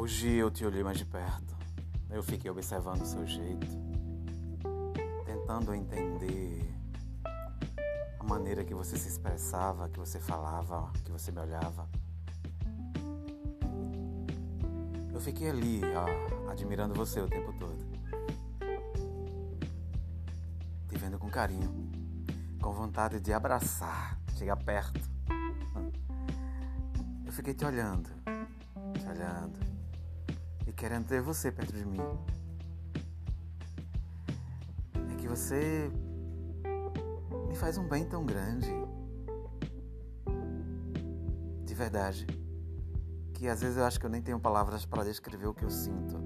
Hoje eu te olhei mais de perto. Eu fiquei observando o seu jeito, tentando entender a maneira que você se expressava, que você falava, que você me olhava. Eu fiquei ali, ó, admirando você o tempo todo. Te vendo com carinho, com vontade de abraçar, chegar perto. Eu fiquei te olhando, te olhando querendo ter você perto de mim. É que você me faz um bem tão grande. De verdade. Que às vezes eu acho que eu nem tenho palavras para descrever o que eu sinto.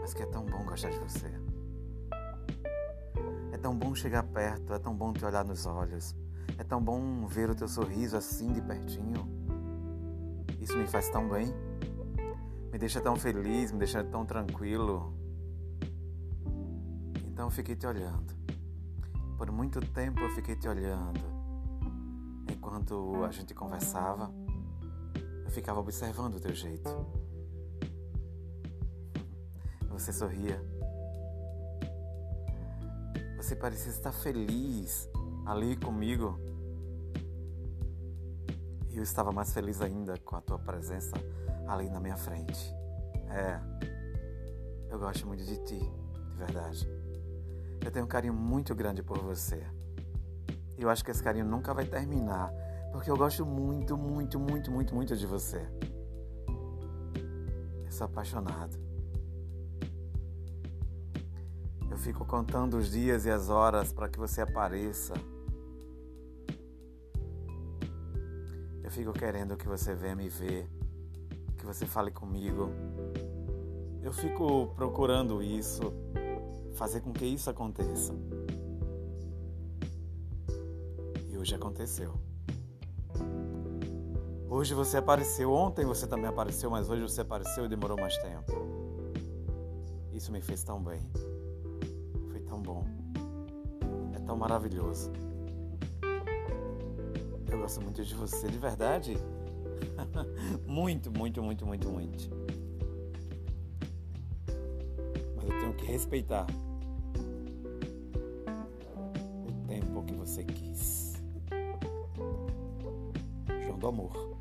Mas que é tão bom gostar de você. É tão bom chegar perto, é tão bom te olhar nos olhos. É tão bom ver o teu sorriso assim de pertinho. Isso me faz tão bem me deixa tão feliz, me deixa tão tranquilo. Então fiquei te olhando. Por muito tempo eu fiquei te olhando. Enquanto a gente conversava, eu ficava observando o teu jeito. Você sorria. Você parecia estar feliz ali comigo. Eu estava mais feliz ainda com a tua presença ali na minha frente. É, eu gosto muito de ti, de verdade. Eu tenho um carinho muito grande por você. E eu acho que esse carinho nunca vai terminar, porque eu gosto muito, muito, muito, muito, muito de você. Eu sou apaixonado. Eu fico contando os dias e as horas para que você apareça. Eu fico querendo que você venha me ver que você fale comigo. Eu fico procurando isso, fazer com que isso aconteça. E hoje aconteceu. Hoje você apareceu, ontem você também apareceu, mas hoje você apareceu e demorou mais tempo. Isso me fez tão bem. Foi tão bom. É tão maravilhoso. Gosto muito de você, de verdade. muito, muito, muito, muito, muito. Mas eu tenho que respeitar o tempo que você quis. João do Amor.